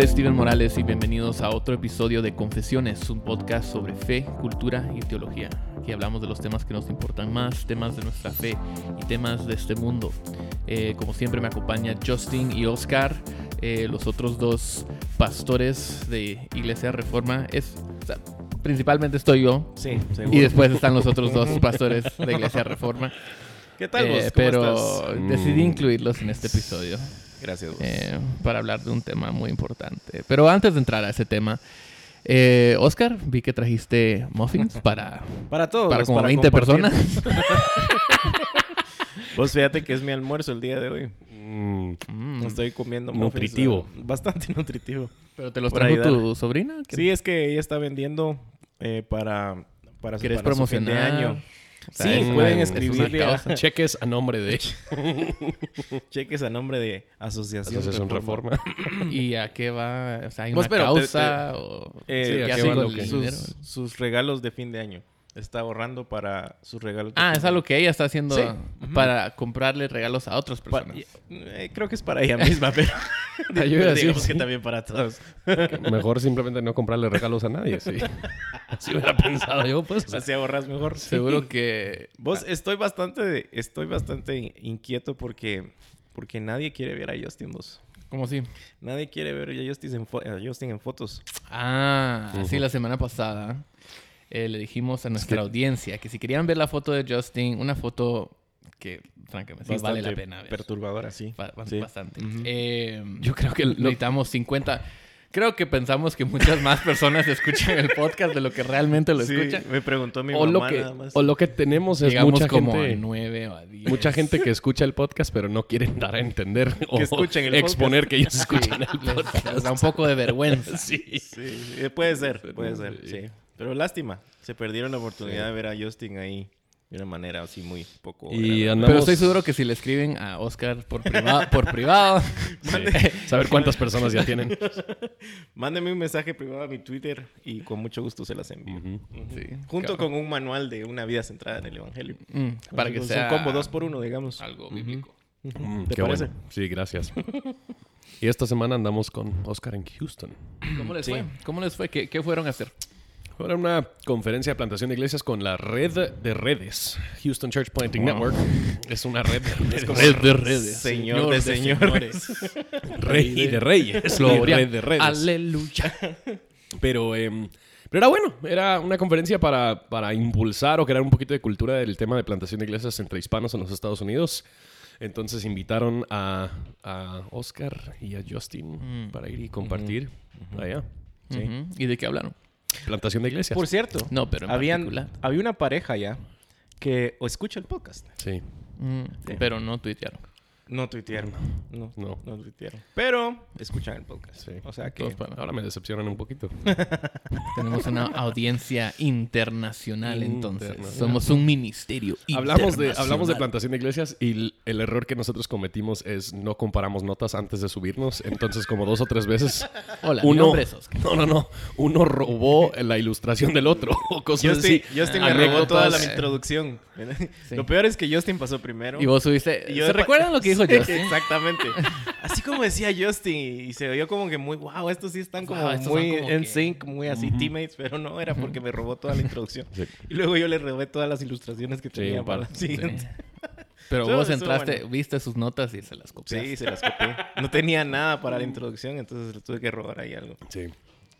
nombre es Steven Morales y bienvenidos a otro episodio de Confesiones, un podcast sobre fe, cultura y teología. Aquí hablamos de los temas que nos importan más, temas de nuestra fe y temas de este mundo. Eh, como siempre me acompaña Justin y Oscar, eh, los otros dos pastores de Iglesia Reforma. Es, o sea, principalmente estoy yo Sí, y seguro. después están los otros dos pastores de Iglesia Reforma. ¿Qué tal Eh, vos? ¿Cómo pero estás? decidí Mm. incluirlos en este episodio. Gracias vos. eh, para hablar de un tema muy importante. Pero antes de entrar a ese tema, eh, Oscar, vi que trajiste muffins para, para todos. para como 20 compartir. personas. Vos fíjate que es mi almuerzo el día de hoy. Mm, Estoy comiendo muffins, Nutritivo. eh, Bastante nutritivo. Pero te los trajo tu sobrina. ¿Qué- Sí, es que ella está vendiendo eh, para, para, su, ¿Quieres para su fin de promocionar? año. O sea, Sí, es pueden una escribirle a cheques a nombre de cheques a nombre de Asociación, Asociación Reforma. Reforma. ¿Y a qué va? O sea, ¿hay Vos, una pero te- causa? o... Eh, Sí, ¿Qué ¿a qué hace va con lo el que- dinero? sus, sus regalos de fin de año. Está ahorrando para sus regalos. Ah, es algo que ella está haciendo Sí. para comprarle regalos a otras Pa- personas. eh, creo que es para ella misma, pero Yo iba a decir, digamos que sí. también para todos. Mejor simplemente no comprarle regalos a nadie, sí. Así hubiera pensado yo, pues. Así ahorras mejor. Seguro que... Vos, estoy bastante, estoy bastante inquieto porque, porque nadie quiere ver a Justin, vos. ¿Cómo así? Nadie quiere ver a Justin en, fo- a Justin en fotos. Ah, sí, la semana pasada eh, le dijimos a nuestra audiencia que si querían ver la foto de Justin, una foto que francamente sí vale la pena ver. Perturbadora, sí. Ba- ba- Sí. Bastante. Ujú. Eh, Yo creo que lo- necesitamos 50. Creo que pensamos que muchas más personas escuchan el podcast de lo que realmente lo Sí, escuchan. me preguntó mi o, lo mamá que, nada más. o lo que tenemos es Llegamos mucha como gente... a 9 o a 10. Mucha gente que escucha el podcast, pero no quieren dar a entender o escuchen el exponer podcast. que ellos escuchan el Les, podcast. les da un poco de vergüenza. Sí. Sí, sí, puede ser, puede ser, Sí. Pero lástima, se perdieron la oportunidad de ver a Justin ahí de una manera así muy poco... Y agradable. andamos... Pero estoy seguro que si le escriben a Oscar por privado, por privado Sí. Saber cuántas personas ya tienen. Mándeme un mensaje privado a mi Twitter y con mucho gusto se las envío. Sí, Junto con un manual de una vida centrada en el Evangelio. Mm, para que sea un combo dos por uno, digamos. algo bíblico. Mm, ¿Te qué parece? bueno. Sí, gracias. Y esta semana andamos con Oscar en Houston. ¿Cómo les Sí. fue? ¿Cómo les fue? ¿Qué, qué fueron a hacer? Ahora una conferencia de plantación de iglesias con la red de redes. Houston Church Planting Wow. Network. Es una red de redes. Red de redes. Señor de señores. Rey de reyes. Gloria. Red de redes. Aleluya. Pero, em, pero era bueno. Era una conferencia para, para impulsar o crear un poquito de cultura del tema de plantación de iglesias entre hispanos en los Estados Unidos. Entonces invitaron a, a Oscar y a Justin Mm. para ir y compartir allá. Sí. ¿Y de qué hablaron? Plantación de iglesias. Por cierto, No, pero en habían, particular. había una pareja ya que o escucha el podcast. Sí. Mm, Sí. Pero no tuitearon. No tuitearon. No, No. no tuitearon. Pero escuchan el podcast. Sí. O sea que... Todos para- Ahora me decepcionan un poquito. Tenemos una audiencia internacional, entonces. Internacional. Somos un ministerio. Hablamos de, internacional. hablamos de plantación de iglesias y el error que nosotros cometimos es no comparamos notas antes de subirnos. Entonces, como dos o tres veces, Hola, mi uno... nombre es Oscar. No, no, no. Uno robó la ilustración del otro o cosas Justin, así. Justin me robó toda la introducción. Sí. Lo peor es que Justin pasó primero. Y vos subiste. Y yo ¿Se recuerdan lo que dijo Justin? Exactamente. Así como decía Justin y se oyó como que muy, wow, estos sí están como Wow, muy como en que- sync, muy así teammates, pero no era porque me robó toda la introducción. Sí. Y luego yo le robé todas las ilustraciones que tenía para la siguiente. Pero vos entraste, bueno. viste sus notas y se las copiaste. Sí, se las copié. No tenía nada para la introducción, entonces le tuve que robar ahí algo. Sí.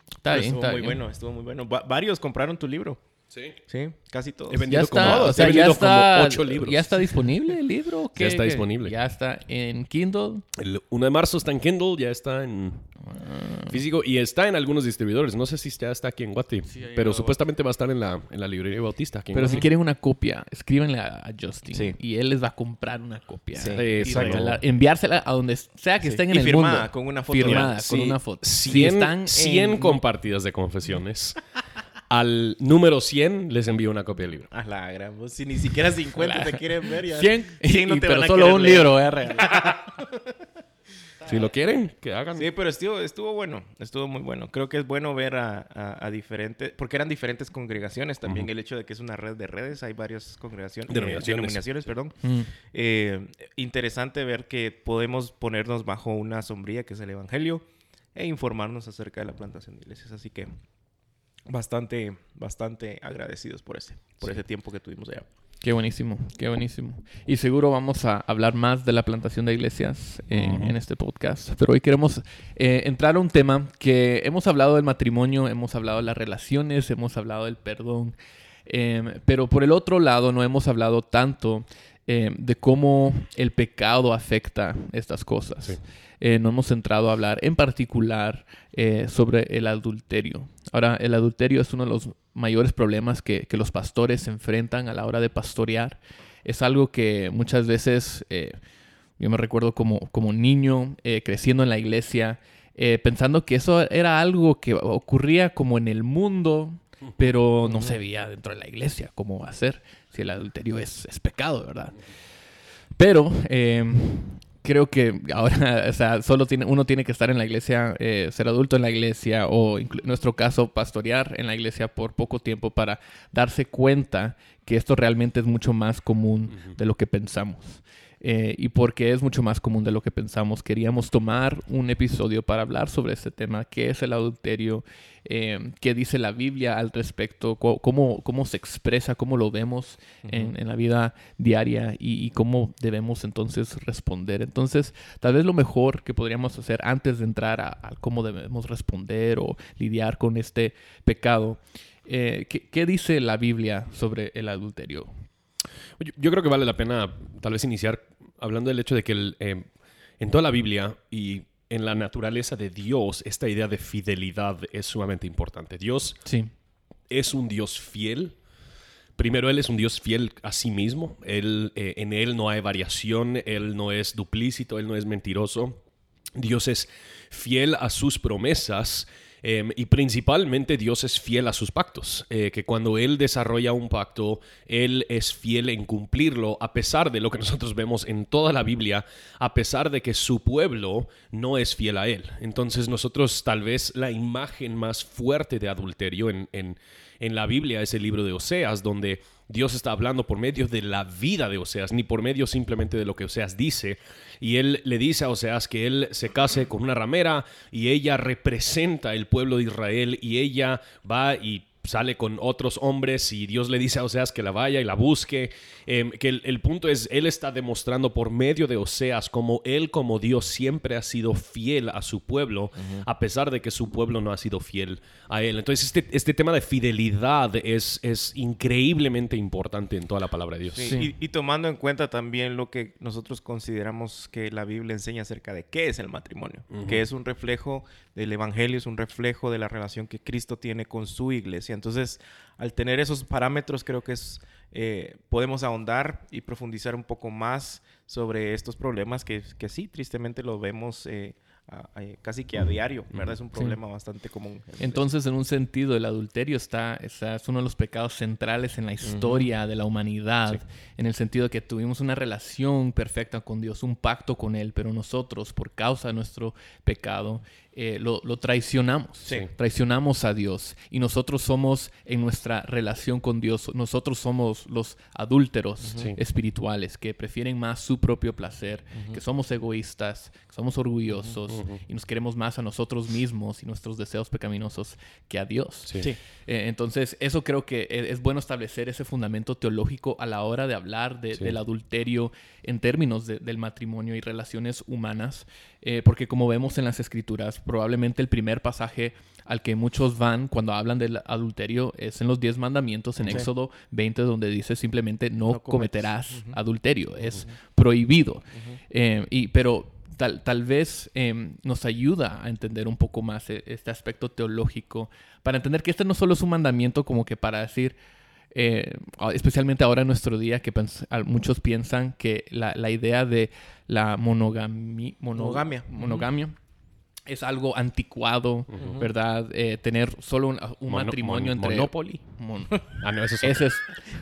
Está Pero bien, estuvo está muy bien. bueno, estuvo muy bueno. Va- varios compraron tu libro. Sí. Sí, casi todos. He vendido Ya está, como, o sea, he ya vendido está, como ocho libros. ya está disponible el libro. ¿o qué? está ¿Qué? disponible. Ya está en Kindle. El 1 de marzo está en Kindle, ya está en físico y está en algunos distribuidores. No sé si ya está aquí en Guati, Sí, pero supuestamente va a estar en la, en la librería Bautista. Aquí en Pero si quieren una copia, escríbenle a, a Justin Sí. y él les va a comprar una copia. Sí. y Exacto. regalar- enviársela a donde sea que Sí. estén en Y el firmada, mundo. con una foto. Firmada, con si una foto. Si 100, están 100 en- compartidas de confesiones. Al número 100 les envío una copia del libro. A la gran, vos, si ni siquiera 50 te quieren ver ya. 100, ¿Quién no y- te pero van a solo un leer? libro voy a regalar. Si lo quieren, que hagan. Sí, pero estuvo, estuvo bueno, estuvo muy bueno. Creo que es bueno ver a, a- a diferentes, porque eran diferentes congregaciones también. El hecho de que es una red de redes, hay varias congregaciones, Denominaciones. eh, denominaciones, perdón. Mm. Eh, interesante ver que podemos ponernos bajo una sombrilla que es el Evangelio. e informarnos acerca de la plantación de iglesias. Así que bastante, bastante agradecidos por ese, por ese tiempo que tuvimos allá. Qué buenísimo, qué buenísimo. Y seguro vamos a hablar más de la plantación de iglesias en, en este podcast. Pero hoy queremos eh, entrar a un tema que hemos hablado del matrimonio, hemos hablado de las relaciones, hemos hablado del perdón. Em, pero por el otro lado no hemos hablado tanto em, de cómo el pecado afecta estas cosas. Eh, no hemos entrado a hablar en particular eh, sobre el adulterio. Ahora, el adulterio es uno de los mayores problemas que, que, los pastores se enfrentan a la hora de pastorear. Es algo que muchas veces, eh, yo me recuerdo como, como niño creciendo en la iglesia, pensando que eso era algo que ocurría como en el mundo, pero no se veía dentro de la iglesia cómo va a ser si el adulterio es, es pecado, ¿verdad? Pero em, creo que ahora, o sea, solo tiene, uno tiene que estar en la iglesia, eh, ser adulto en la iglesia o en nuestro caso pastorear en la iglesia por poco tiempo para darse cuenta que esto realmente es mucho más común de lo que pensamos. Eh, y porque es mucho más común de lo que pensamos, queríamos tomar un episodio para hablar sobre este tema, qué es el adulterio, eh, qué dice la Biblia al respecto, cómo, cómo se expresa, cómo lo vemos en, en, la vida diaria y, y, cómo debemos entonces responder. Entonces, tal vez lo mejor que podríamos hacer antes de entrar a, a cómo debemos responder o lidiar con este pecado, eh, ¿qué, ¿qué dice la Biblia sobre el adulterio? Yo, yo, creo que vale la pena tal vez iniciar hablando del hecho de que el, eh, en toda la Biblia y en la naturaleza de Dios, esta idea de fidelidad es sumamente importante. Dios sí. es un Dios fiel. Primero, Él es un Dios fiel a sí mismo. Él, eh, en Él no hay variación, Él no es duplícito, Él no es mentiroso. Dios es fiel a sus promesas eh, y principalmente Dios es fiel a sus pactos, eh, que cuando Él desarrolla un pacto, Él es fiel en cumplirlo, a pesar de lo que nosotros vemos en toda la Biblia, a pesar de que su pueblo no es fiel a Él. Entonces nosotros tal vez la imagen más fuerte de adulterio en, en la Biblia es el libro de Oseas, donde Dios está hablando por medio de la vida de Oseas, ni por medio simplemente de lo que Oseas dice. Y él le dice a Oseas que él se case con una ramera y ella representa el pueblo de Israel y ella va y sale con otros hombres y Dios le dice a Oseas que la vaya y la busque. Eh, que el, el, punto es, Él está demostrando por medio de Oseas como Él como Dios siempre ha sido fiel a su pueblo, uh -huh. a pesar de que su pueblo no ha sido fiel a Él. Entonces este, este tema de fidelidad es, es increíblemente importante en toda la palabra de Dios. Sí, sí. Y, y, tomando en cuenta también lo que nosotros consideramos que la Biblia enseña acerca de qué es el matrimonio, uh -huh. que es un reflejo del Evangelio, es un reflejo de la relación que Cristo tiene con su iglesia. Entonces, al tener esos parámetros, creo que es, eh, podemos ahondar y profundizar un poco más sobre estos problemas que, que sí, tristemente lo vemos eh, a, a, casi que a diario, ¿verdad? Es un problema sí. bastante común. Entonces, en un sentido, el adulterio está, está, es uno de los pecados centrales en la historia uh -huh. de la humanidad, sí. en el sentido de que tuvimos una relación perfecta con Dios, un pacto con Él, pero nosotros, por causa de nuestro pecado, eh, lo, lo, traicionamos. Sí. Traicionamos a Dios. Y nosotros somos, en nuestra relación con Dios, nosotros somos los adúlteros uh -huh. espirituales que prefieren más su propio placer, uh -huh. que somos egoístas, que somos orgullosos uh -huh. y nos queremos más a nosotros mismos y nuestros deseos pecaminosos que a Dios. Sí. Sí. Eh, entonces, eso creo que e, es bueno establecer ese fundamento teológico a la hora de hablar de, sí. del adulterio en términos de, del matrimonio y relaciones humanas, eh, porque como vemos en las escrituras, probablemente el primer pasaje al que muchos van cuando hablan del adulterio es en los diez mandamientos en sí. Éxodo 20, donde dice simplemente no, no cometerás uh -huh. adulterio, es uh -huh. prohibido. Uh -huh. eh, y, pero tal, tal vez eh, nos ayuda a entender un poco más este aspecto teológico, para entender que este no solo es un mandamiento como que para decir, eh, especialmente ahora en nuestro día, que muchos piensan que la, la idea de la monogami, mono, monogamia, monogamia uh -huh es algo anticuado, uh -huh. ¿verdad? Eh, tener solo un, un Mono, matrimonio mon, entre... Monopoly. Mon... ah, no, eso es, Ese es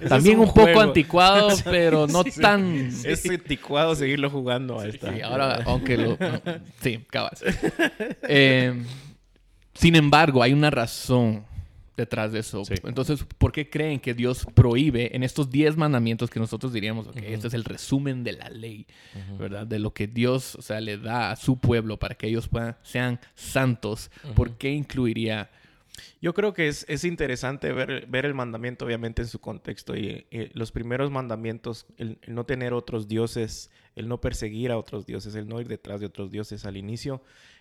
también es un, un poco anticuado, pero no sí, tan... Es anticuado seguirlo jugando a esta. Sí, ahora, aunque lo... sí, cabas. eh, sin embargo, hay una razón detrás de eso. Sí. Entonces, ¿por qué creen que Dios prohíbe en estos 10 mandamientos que nosotros diríamos, ok, este es el resumen de la ley, ¿verdad? De lo que Dios, o sea, le da a su pueblo para que ellos puedan, sean santos. ¿Por qué incluiría Yo creo que es, es interesante ver, ver el mandamiento, obviamente, en su contexto. Y, eh, los primeros mandamientos, el, el no tener otros dioses, el no perseguir a otros dioses, el no ir detrás de otros dioses al inicio.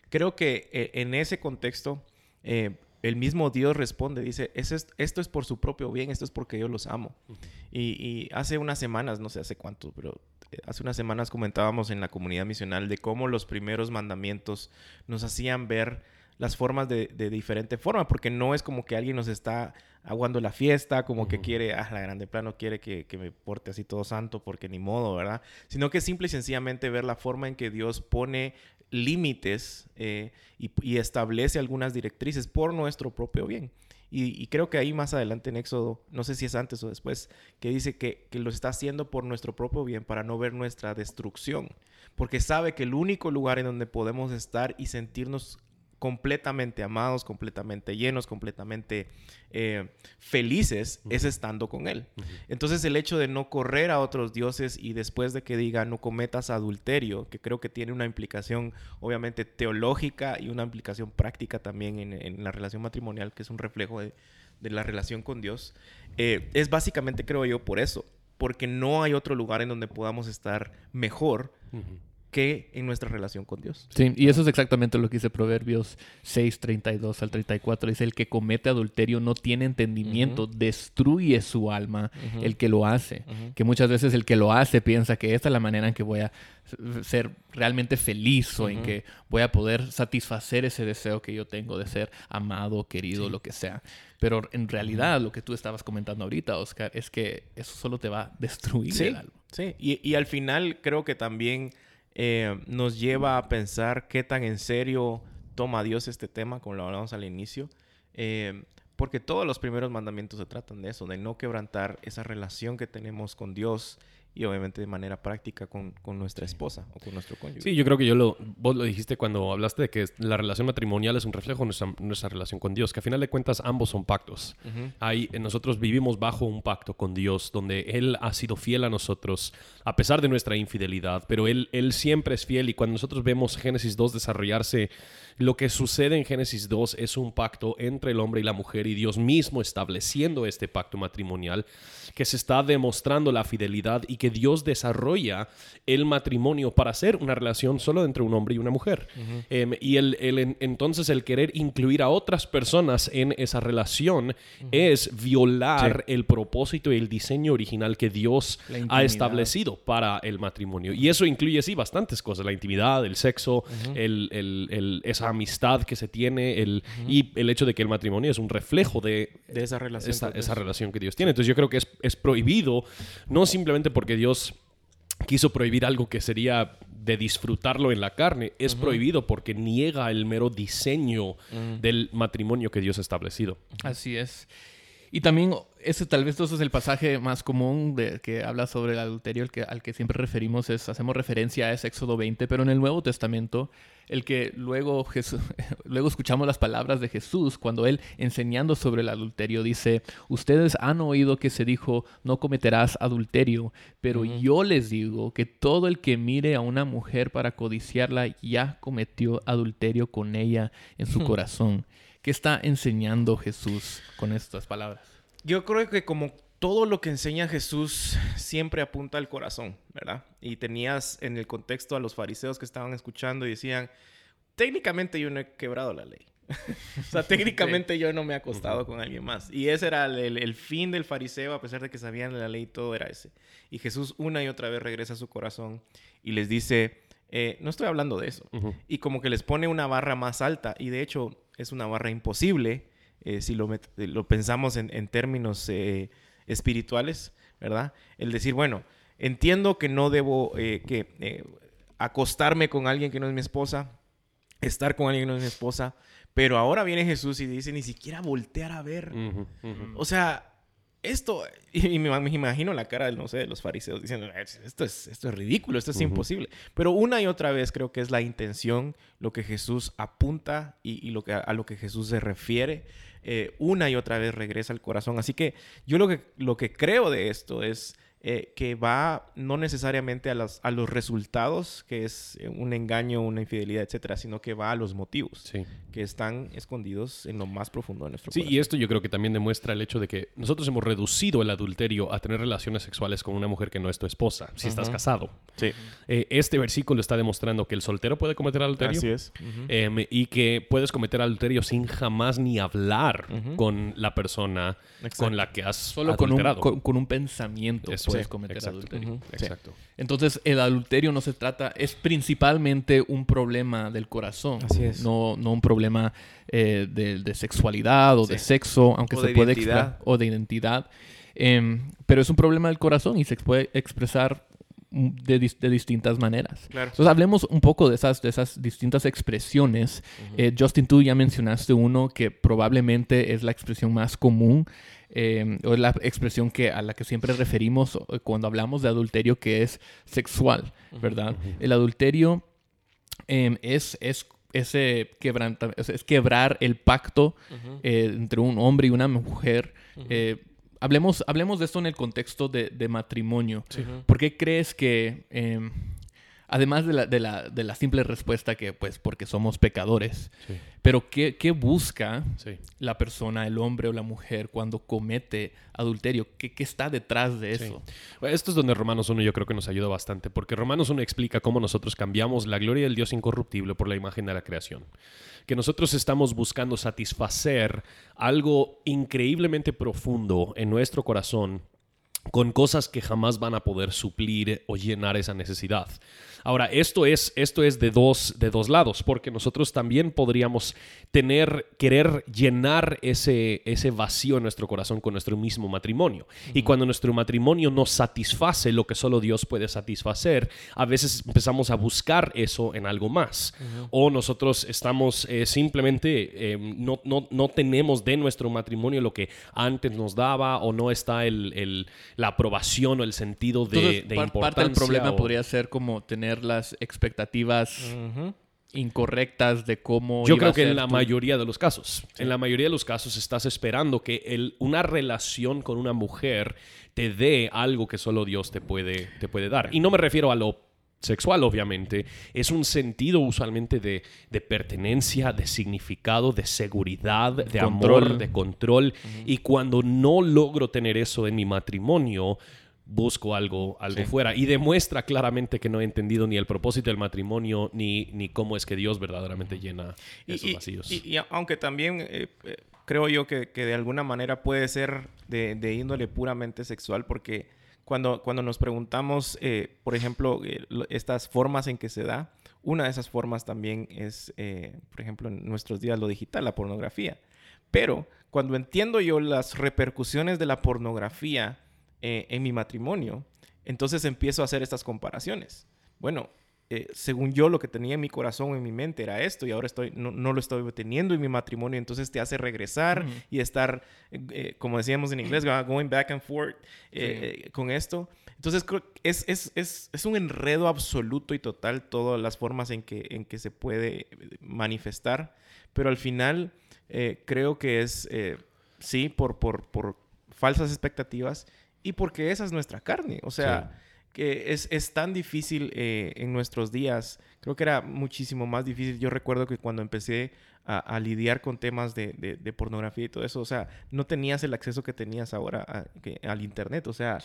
Creo que eh, en ese contexto, eh, el mismo Dios responde, dice, "Es est- esto es por su propio bien, esto es porque yo los amo. y, y hace unas semanas, no sé hace cuánto, pero eh, hace unas semanas comentábamos en la comunidad misional de cómo los primeros mandamientos nos hacían ver las formas de, de diferente forma, porque no es como que alguien nos está aguando la fiesta, como que quiere, ah, la grande plano quiere que, que me porte así todo santo, porque ni modo, ¿verdad? Sino que simple y sencillamente ver la forma en que Dios pone límites eh, y, establece algunas directrices por nuestro propio bien. Y, y creo que ahí más adelante en Éxodo, no sé si es antes o después, que dice que, que lo está haciendo por nuestro propio bien para no ver nuestra destrucción. Porque sabe que el único lugar en donde podemos estar y sentirnos completamente amados, completamente llenos, completamente eh, felices, es estando con Él. Entonces el hecho de no correr a otros dioses y después de que diga no cometas adulterio, que creo que tiene una implicación obviamente teológica y una implicación práctica también en, en la relación matrimonial, que es un reflejo de, de la relación con Dios, eh, es básicamente creo yo por eso, porque no hay otro lugar en donde podamos estar mejor. Que en nuestra relación con Dios. Sí, y eso es exactamente lo que dice Proverbios 6, 32 al 34. Dice, el que comete adulterio no tiene entendimiento, destruye su alma Ujú. el que lo hace. Ujú. Que muchas veces el que lo hace piensa que esta es la manera en que voy a ser realmente feliz o en que voy a poder satisfacer ese deseo que yo tengo de ser amado, querido, lo que sea. Pero en realidad lo que tú estabas comentando ahorita, Oscar, es que eso solo te va a destruir Sí, el alma. sí. Y, y al final creo que también eh, nos lleva a pensar qué tan en serio toma Dios este tema, como lo hablamos al inicio. Eh, porque todos los primeros mandamientos se tratan de eso, de no quebrantar esa relación que tenemos con Dios y obviamente de manera práctica con, con nuestra esposa o con nuestro cónyuge. Sí, yo creo que yo lo, vos lo dijiste cuando hablaste de que la relación matrimonial es un reflejo de nuestra, nuestra relación con Dios, que a final de cuentas ambos son pactos. Eh, nosotros vivimos bajo un pacto con Dios, donde Él ha sido fiel a nosotros, a pesar de nuestra infidelidad, pero Él, Él siempre es fiel y cuando nosotros vemos Génesis 2 desarrollarse, lo que sucede en Génesis 2 es un pacto entre el hombre y la mujer y Dios mismo estableciendo este pacto matrimonial, que se está demostrando la fidelidad y que Dios desarrolla el matrimonio para ser una relación solo entre un hombre y una mujer. Em, y el, el- en- entonces el querer incluir a otras personas en esa relación es violar el propósito y el diseño original que Dios ha establecido para el matrimonio. Y eso incluye, sí, bastantes cosas. La intimidad, el sexo, el- el- el- esa amistad que se tiene el, y el hecho de que el matrimonio es un reflejo de, De esa relación. esa, relación que Dios tiene. Entonces yo creo que es, es prohibido, no simplemente porque Dios quiso prohibir algo que sería de disfrutarlo en la carne, es prohibido porque niega el mero diseño del matrimonio que Dios ha establecido. Así es. Y también, ese tal vez eso es el pasaje más común de, que habla sobre el adulterio, el que, al que siempre referimos, es, hacemos referencia a ese Éxodo 20, pero en el Nuevo Testamento, el que luego, Jesús, luego escuchamos las palabras de Jesús cuando él, enseñando sobre el adulterio, dice, ustedes han oído que se dijo, no cometerás adulterio, pero yo les digo que todo el que mire a una mujer para codiciarla ya cometió adulterio con ella en su corazón. ¿Qué está enseñando Jesús con estas palabras? Yo creo que como todo lo que enseña Jesús siempre apunta al corazón, ¿verdad? Y tenías en el contexto a los fariseos que estaban escuchando y decían, técnicamente yo no he quebrado la ley. o sea, técnicamente yo no me he acostado con alguien más. Y ese era el, el- el fin del fariseo, a pesar de que sabían la ley, todo era ese. Y Jesús una y otra vez regresa a su corazón y les dice, eh, no estoy hablando de eso. Y como que les pone una barra más alta. Y de hecho es una barra imposible eh, si lo, lo pensamos en, en términos eh, espirituales, ¿verdad? El decir, bueno, entiendo que no debo que, acostarme con alguien que no es mi esposa, estar con alguien que no es mi esposa, pero ahora viene Jesús y dice, ni siquiera voltear a ver. O sea, esto, y me, me imagino la cara, no sé, de los fariseos diciendo, esto es, esto es ridículo, esto es imposible. Pero una y otra vez creo que es la intención, lo que Jesús apunta y, lo que, a lo que Jesús se refiere. Eh, una y otra vez regresa al corazón. Así que yo lo que, lo que creo de esto es eh, que va no necesariamente a los, a los resultados, que es eh, un engaño, una infidelidad, etcétera, sino que va a los motivos que están escondidos en lo más profundo de nuestro sí, Sí, y esto yo creo que también demuestra el hecho de que nosotros hemos reducido el adulterio a tener relaciones sexuales con una mujer que no es tu esposa, si estás casado. Sí. Eh, este versículo está demostrando que el soltero puede cometer adulterio. Así es. Em, y que puedes cometer adulterio sin jamás ni hablar con la persona con la que has Solo adulterado. Con un, con, un pensamiento puedes cometer exacto, adulterio. Exacto. Entonces, el adulterio no se trata, es principalmente un problema del corazón. Así es. No, no un problema eh, de, sexualidad o de sexo, aunque se puede expresar, o de identidad. Em, pero es un problema del corazón y se puede expresar de, distintas maneras. Entonces hablemos un poco de esas, de esas distintas expresiones. Eh, Justin, tú ya mencionaste uno que probablemente es la expresión más común eh, o es la expresión que, a la que siempre referimos eh, cuando hablamos de adulterio, que es sexual, ¿verdad? El adulterio em, es, es ese quebranta, es quebrar el pacto entre un hombre y una mujer. Hablemos, hablemos de esto en el contexto de, matrimonio. ¿Por qué crees que, em, además de la, de, la, de la, simple respuesta que, pues, porque somos pecadores, pero qué, qué busca la persona, el hombre o la mujer, cuando comete adulterio? ¿Qué, qué está detrás de eso? Esto es donde Romanos 1 yo creo que nos ayuda bastante, porque Romanos 1 explica cómo nosotros cambiamos la gloria del Dios incorruptible por la imagen de la creación. Que nosotros estamos buscando satisfacer algo increíblemente profundo en nuestro corazón con cosas que jamás van a poder suplir o llenar esa necesidad. Ahora, esto es, esto es de, dos, de dos lados, porque nosotros también podríamos tener, querer llenar ese, ese vacío en nuestro corazón con nuestro mismo matrimonio. Y cuando nuestro matrimonio no satisface lo que solo Dios puede satisfacer, a veces empezamos a buscar eso en algo más. O nosotros estamos eh, simplemente, eh, no, no, no, tenemos de nuestro matrimonio lo que antes nos daba, o no está el, el la aprobación o el sentido de, de importancia. Parte del problema podría ser como tener las expectativas incorrectas de cómo... Yo creo que en la mayoría de los casos, en la mayoría de los casos estás esperando que el, una relación con una mujer te dé algo que solo Dios te puede, te puede dar. Y no me refiero a lo sexual, obviamente, es un sentido usualmente de, pertenencia, de significado, de seguridad, de amor, de control. Y cuando no logro tener eso en mi matrimonio, busco algo, algo fuera. Y demuestra claramente que no he entendido ni el propósito del matrimonio, ni, ni cómo es que Dios verdaderamente llena esos vacíos. Y, aunque también eh, eh, creo yo que, de alguna manera puede ser de, índole puramente sexual, porque cuando, cuando nos preguntamos, eh, por ejemplo, estas formas en que se da, una de esas formas también es, por ejemplo, en nuestros días lo digital, la pornografía. Pero cuando entiendo yo las repercusiones de la pornografía, eh, en mi matrimonio. Entonces empiezo a hacer estas comparaciones. Bueno, eh, según yo lo que tenía en mi corazón, en mi mente era esto y ahora estoy, no, lo estoy teniendo en mi matrimonio, entonces te hace regresar y estar, eh, como decíamos en inglés, going back and forth con esto. Entonces es, es, es, es, un enredo absoluto y total todas las formas en que, en que se puede manifestar, pero al final creo que es, sí, por, por, por falsas expectativas y porque esa es nuestra carne. O sea, que es, es, tan difícil eh, en nuestros días. Creo que era muchísimo más difícil. Yo recuerdo que cuando empecé a, lidiar con temas de, de, pornografía y todo eso, o sea, no tenías el acceso que tenías ahora al Internet. O sea,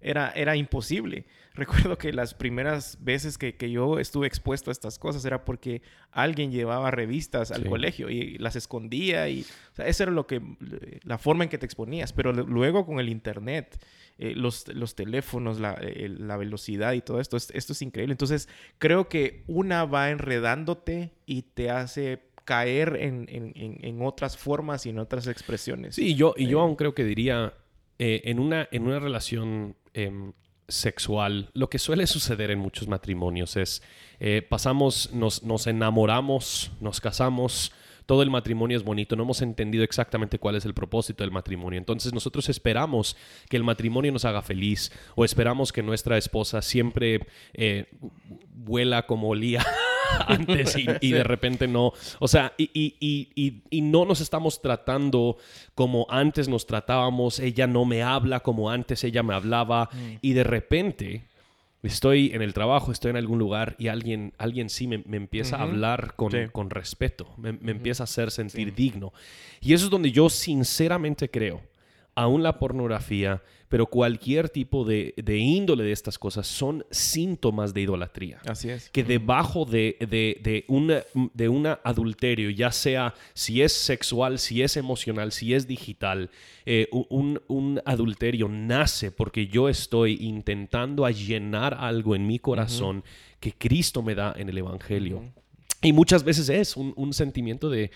era, era imposible. Recuerdo que las primeras veces que, que, yo estuve expuesto a estas cosas era porque alguien llevaba revistas al colegio y las escondía. Y, o sea, eso era lo que, la forma en que te exponías. Pero luego con el Internet eh, los, los, teléfonos, la, eh, la, velocidad y todo esto. Esto es increíble. Entonces, creo que una va enredándote y te hace caer en, en, en, otras formas y en otras expresiones. Sí, yo, y yo eh. aún creo que diría, en, una, en una relación em, sexual, lo que suele suceder en muchos matrimonios es, pasamos, nos, nos enamoramos, nos casamos, todo el matrimonio es bonito, no hemos entendido exactamente cuál es el propósito del matrimonio. Entonces nosotros esperamos que el matrimonio nos haga feliz o esperamos que nuestra esposa siempre eh, vuela como olía antes y, de repente no. O sea, y, y, no nos estamos tratando como antes nos tratábamos, ella no me habla como antes ella me hablaba mm. y de repente estoy en el trabajo, estoy en algún lugar y alguien, alguien sí me, empieza a hablar con, con respeto, me, empieza a hacer sentir digno. Y eso es donde yo sinceramente creo, aún la pornografía pero cualquier tipo de, índole de estas cosas son síntomas de idolatría. Así es. Que debajo de, de, de, una, de un adulterio, ya sea si es sexual, si es emocional, si es digital, eh, un, un, adulterio nace porque yo estoy intentando llenar algo en mi corazón que Cristo me da en el Evangelio. Y muchas veces es un, sentimiento de,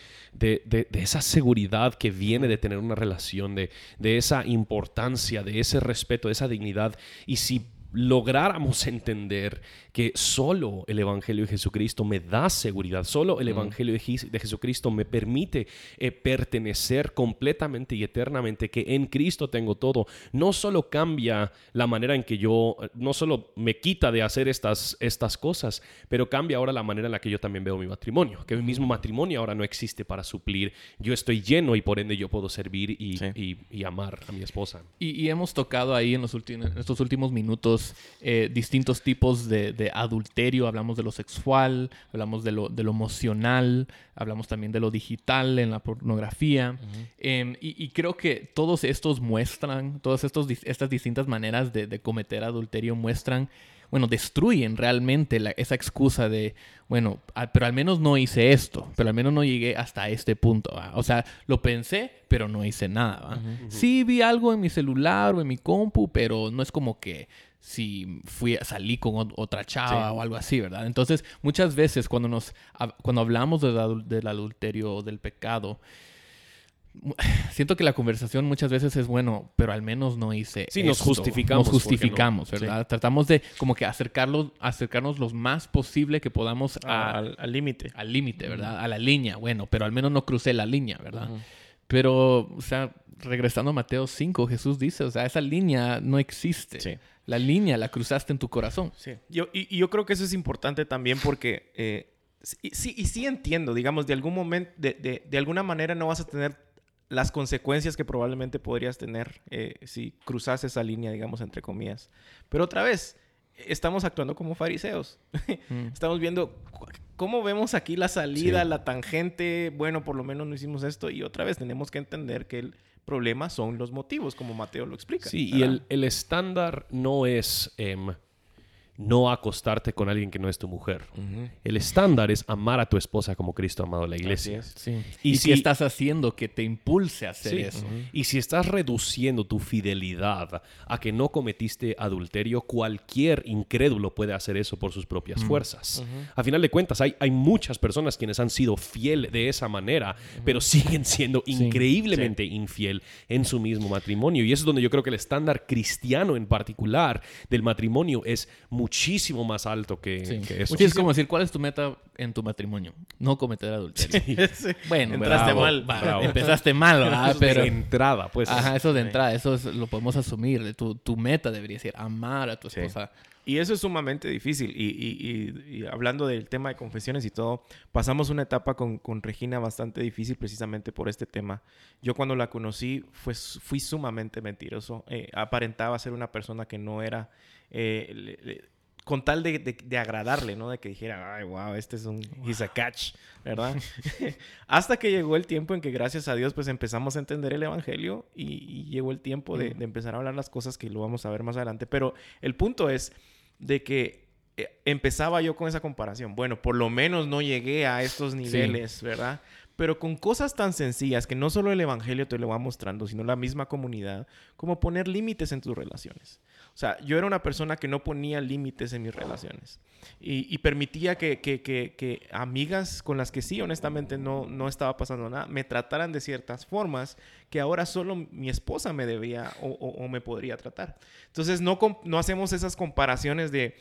esa seguridad que viene de tener una relación, de, de esa importancia, de ese respeto, de esa dignidad. Y si lográramos entender que solo el Evangelio de Jesucristo me da seguridad, solo el Evangelio de, Jesucristo me permite eh, pertenecer completamente y eternamente, que en Cristo tengo todo, no solo cambia la manera en que yo, no solo me quita de hacer estas, estas cosas, pero cambia ahora la manera en la que yo también veo mi matrimonio, que mi mismo matrimonio ahora no existe para suplir, yo estoy lleno y por ende yo puedo servir y, amar a mi esposa. Y, hemos tocado ahí en, los últimos, en estos últimos minutos eh, distintos tipos de de adulterio, hablamos de lo sexual, hablamos de lo, de lo emocional, hablamos también de lo digital en la pornografía. Em, y, creo que todos estos muestran, todas estos, estas distintas maneras de, cometer adulterio muestran bueno, destruyen realmente esa excusa de, bueno, pero al menos no hice esto, pero al menos no llegué hasta este punto. O sea, lo pensé, pero no hice nada. Sí vi algo en mi celular o en mi compu, pero no es como que si fui salí con otra chava o algo así, ¿verdad? Entonces, muchas veces cuando nos cuando hablamos del adulterio o del pecado, siento que la conversación muchas veces es bueno, pero al menos no hice Sí, nos justificamos. Nos justificamos, ¿verdad? Tratamos de como que acercarlos, acercarnos lo más posible que podamos al límite. Al límite, ¿verdad? A la línea. Bueno, pero al menos no crucé la línea, ¿verdad? Pero, o sea, regresando a Mateo 5, Jesús dice, o sea, esa línea no existe. Sí la línea la cruzaste en tu corazón. Sí. Yo, y, yo creo que eso es importante también porque eh, sí, y sí entiendo, digamos, de algún momento, de, de, alguna manera no vas a tener las consecuencias que probablemente podrías tener eh, si cruzas esa línea, digamos, entre comillas. Pero otra vez, estamos actuando como fariseos. Mm. estamos viendo cómo vemos aquí la salida, la tangente. Bueno, por lo menos no hicimos esto. Y otra vez tenemos que entender que el problema son los motivos, como Mateo lo explica. Sí, y el, el, estándar no es... Em, no acostarte con alguien que no es tu mujer. El estándar es amar a tu esposa como Cristo ha amado a la iglesia. Y, si estás haciendo que te impulse a hacer eso. Y si estás reduciendo tu fidelidad a que no cometiste adulterio, cualquier incrédulo puede hacer eso por sus propias fuerzas. A final de cuentas, hay, hay muchas personas quienes han sido fiel de esa manera, pero siguen siendo increíblemente infiel en su mismo matrimonio. Y eso es donde yo creo que el estándar cristiano en particular del matrimonio es mucho muchísimo más alto que, eso. es como decir, ¿cuál es tu meta en tu matrimonio? No cometer adulterio. Bueno, entraste mal. Empezaste mal, ¿verdad? Pero de entrada, pues. Ajá, eso de entrada, eso lo podemos asumir. Tu, tu, meta debería ser amar a tu esposa. Y eso es sumamente difícil. Y, hablando del tema de confesiones y todo, pasamos una etapa con, Regina bastante difícil precisamente por este tema. Yo cuando la conocí fue, fui sumamente mentiroso. Eh, aparentaba ser una persona que no era... Eh, con tal de, agradarle, ¿no? De que dijera, ay, wow, este es un, he's a catch, ¿verdad? Hasta que llegó el tiempo en que, gracias a Dios, pues empezamos a entender el Evangelio y, llegó el tiempo de, empezar a hablar las cosas que lo vamos a ver más adelante. Pero el punto es de que eh, empezaba yo con esa comparación. Bueno, por lo menos no llegué a estos niveles, ¿verdad? pero con cosas tan sencillas que no solo el Evangelio te lo va mostrando, sino la misma comunidad, como poner límites en tus relaciones. O sea, yo era una persona que no ponía límites en mis relaciones y, permitía que, amigas con las que sí, honestamente, no, no estaba pasando nada, me trataran de ciertas formas que ahora solo mi esposa me debía o, me podría tratar. Entonces, no, no hacemos esas comparaciones de,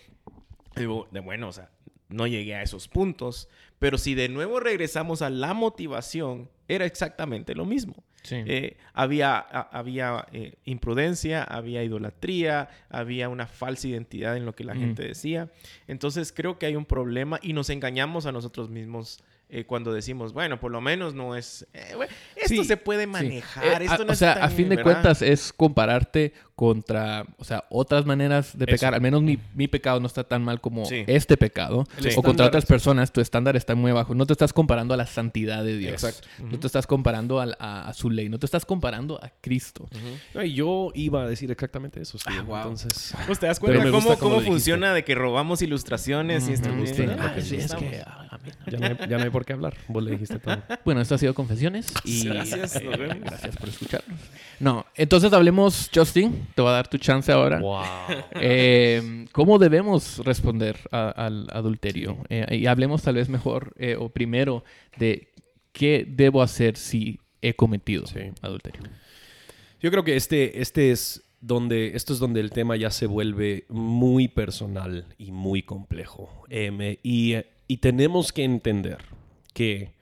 de, bueno, o sea, no llegué a esos puntos, pero si de nuevo regresamos a la motivación, era exactamente lo mismo. Eh, había había eh, imprudencia, había idolatría, había una falsa identidad en lo que la gente decía. Entonces creo que hay un problema y nos engañamos a nosotros mismos eh, cuando decimos, bueno, por lo menos no es... Eh, esto se puede manejar. Esto no o sea, a fin de cuentas es compararte contra, o sea, otras maneras de pecar. Al menos mi, pecado no está tan mal como este pecado. o contra otras personas, tu estándar está muy bajo. No te estás comparando a la santidad de Dios. Exacto. No te estás comparando a, su ley. No te estás comparando a Cristo. yo iba a decir exactamente eso. Ah, Entonces, pues te das cuenta cómo, cómo funciona de que robamos ilustraciones y esto. Ah, es que... ya no hay por qué hablar. Vos le dijiste todo. Bueno, esto ha sido Confesiones. Y gracias, gracias por escucharnos. No, entonces hablemos, Justin. Te voy a dar tu chance ahora. Wow. Eh, ¿Cómo debemos responder al adulterio? Eh, y hablemos tal vez mejor eh, o primero de qué debo hacer si he cometido adulterio. Yo creo que este, este es donde esto es donde el tema ya se vuelve muy personal y muy complejo. Em, y, y tenemos que entender que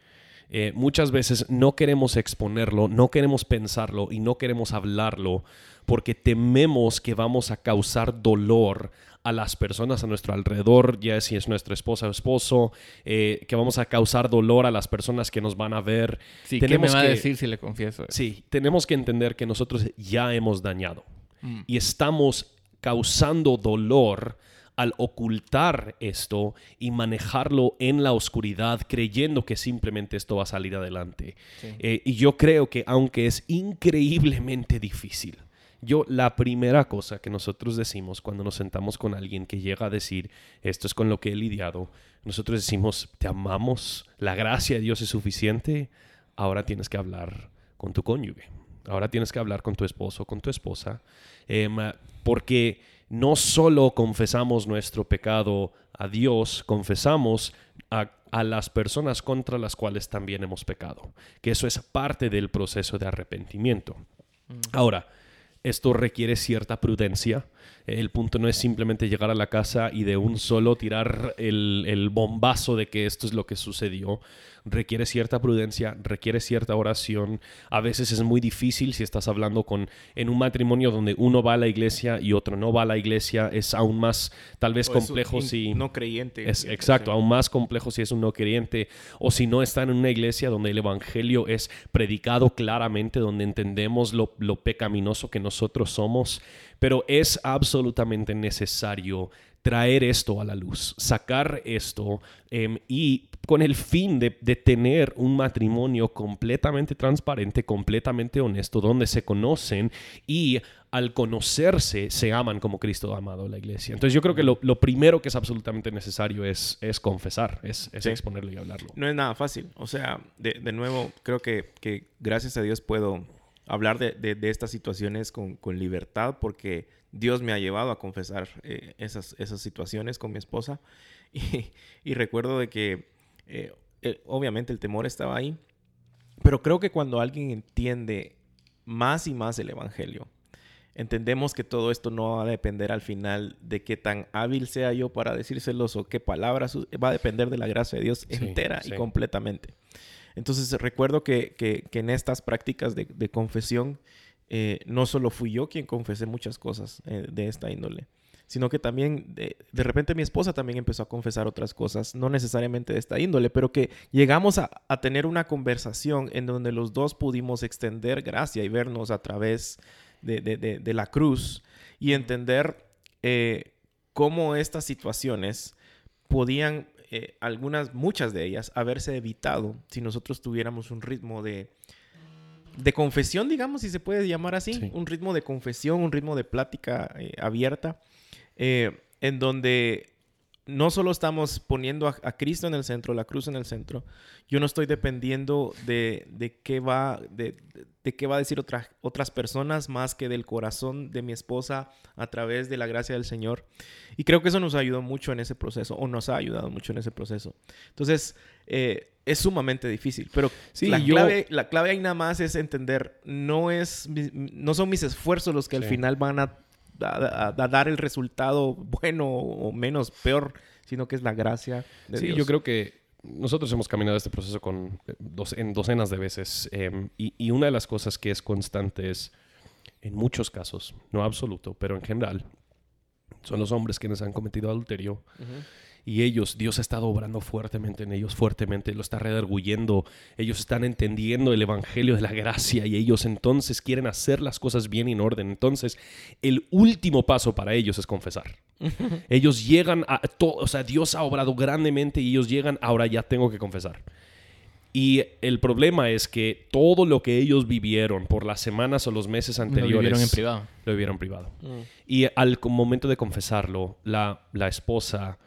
eh, muchas veces no queremos exponerlo, no queremos pensarlo y no queremos hablarlo porque tememos que vamos a causar dolor a las personas a nuestro alrededor, ya si es nuestra esposa o esposo, eh, que vamos a causar dolor a las personas que nos van a ver. Sí, tenemos ¿qué me va a decir si le confieso? Sí, tenemos que entender que nosotros ya hemos dañado mm. y estamos causando dolor al ocultar esto y manejarlo en la oscuridad creyendo que simplemente esto va a salir adelante. Eh, y yo creo que aunque es increíblemente difícil, yo la primera cosa que nosotros decimos cuando nos sentamos con alguien que llega a decir esto es con lo que he lidiado, nosotros decimos te amamos, la gracia de Dios es suficiente, ahora tienes que hablar con tu cónyuge, ahora tienes que hablar con tu esposo, con tu esposa, em, porque no solo confesamos nuestro pecado a Dios, confesamos a, las personas contra las cuales también hemos pecado, que eso es parte del proceso de arrepentimiento. Mm. Ahora, esto requiere cierta prudencia. El punto no es simplemente llegar a la casa y de un solo tirar el, el bombazo de que esto es lo que sucedió requiere cierta prudencia, requiere cierta oración. A veces es muy difícil si estás hablando con en un matrimonio donde uno va a la iglesia y otro no va a la iglesia, es aún más tal vez complejo si no creyente. Es exacto, aún más complejo si es un no creyente o si no está en una iglesia donde el evangelio es predicado claramente, donde entendemos lo, lo pecaminoso que nosotros somos, pero es absolutamente necesario traer esto a la luz, sacar esto em, y con el fin de, tener un matrimonio completamente transparente, completamente honesto, donde se conocen y al conocerse se aman como Cristo ha amado a la iglesia. Entonces yo creo que lo, primero que es absolutamente necesario es, es confesar, es, exponerlo y hablarlo. No es nada fácil. O sea, de, nuevo, creo que, que, gracias a Dios puedo hablar de, de estas situaciones con, con, libertad porque Dios me ha llevado a confesar eh, esas, esas situaciones con mi esposa. Y, y recuerdo de que eh, eh, obviamente el temor estaba ahí, pero creo que cuando alguien entiende más y más el Evangelio, entendemos que todo esto no va a depender al final de qué tan hábil sea yo para decírselos o qué palabras, va a depender de la gracia de Dios entera y completamente. Entonces recuerdo que, en estas prácticas de, confesión, eh, no solo fui yo quien confesé muchas cosas de esta índole, sino que también de, repente mi esposa también empezó a confesar otras cosas, no necesariamente de esta índole, pero que llegamos a, tener una conversación en donde los dos pudimos extender gracia y vernos a través de, la cruz y entender eh, cómo estas situaciones podían, eh, algunas, muchas de ellas, haberse evitado si nosotros tuviéramos un ritmo de, de confesión, digamos, si se puede llamar así, un ritmo de confesión, un ritmo de plática eh, abierta eh, en donde no solo estamos poniendo a, Cristo en el centro, la cruz en el centro, yo no estoy dependiendo de, de qué, va, de, de, qué va a decir otras otras personas más que del corazón de mi esposa a través de la gracia del Señor. Y creo que eso nos ayudó mucho en ese proceso, o nos ha ayudado mucho en ese proceso. Entonces, eh, es sumamente difícil, pero sí, la, clave, la clave ahí nada más es entender, no, es, no son mis esfuerzos los que al final van a a, a dar el resultado bueno o menos peor, sino que es la gracia de Sí, Dios. yo creo que nosotros hemos caminado este proceso con eh, en docenas de veces em, y, y una de las cosas que es constante es, en muchos casos, no absoluto, pero en general, son los hombres quienes han cometido adulterio y ellos, Dios ha estado obrando fuertemente en ellos, fuertemente, lo está redarguyendo, ellos están entendiendo el Evangelio de la gracia y ellos entonces quieren hacer las cosas bien y en orden. Entonces, el último paso para ellos es confesar. Ellos llegan a todo, o sea, Dios ha obrado grandemente y ellos llegan, ahora ya tengo que confesar. Y el problema es que todo lo que ellos vivieron por las semanas o los meses Lo anteriores vivieron en privado. lo vivieron privado. Mm. Y al momento de confesarlo, la, la esposa,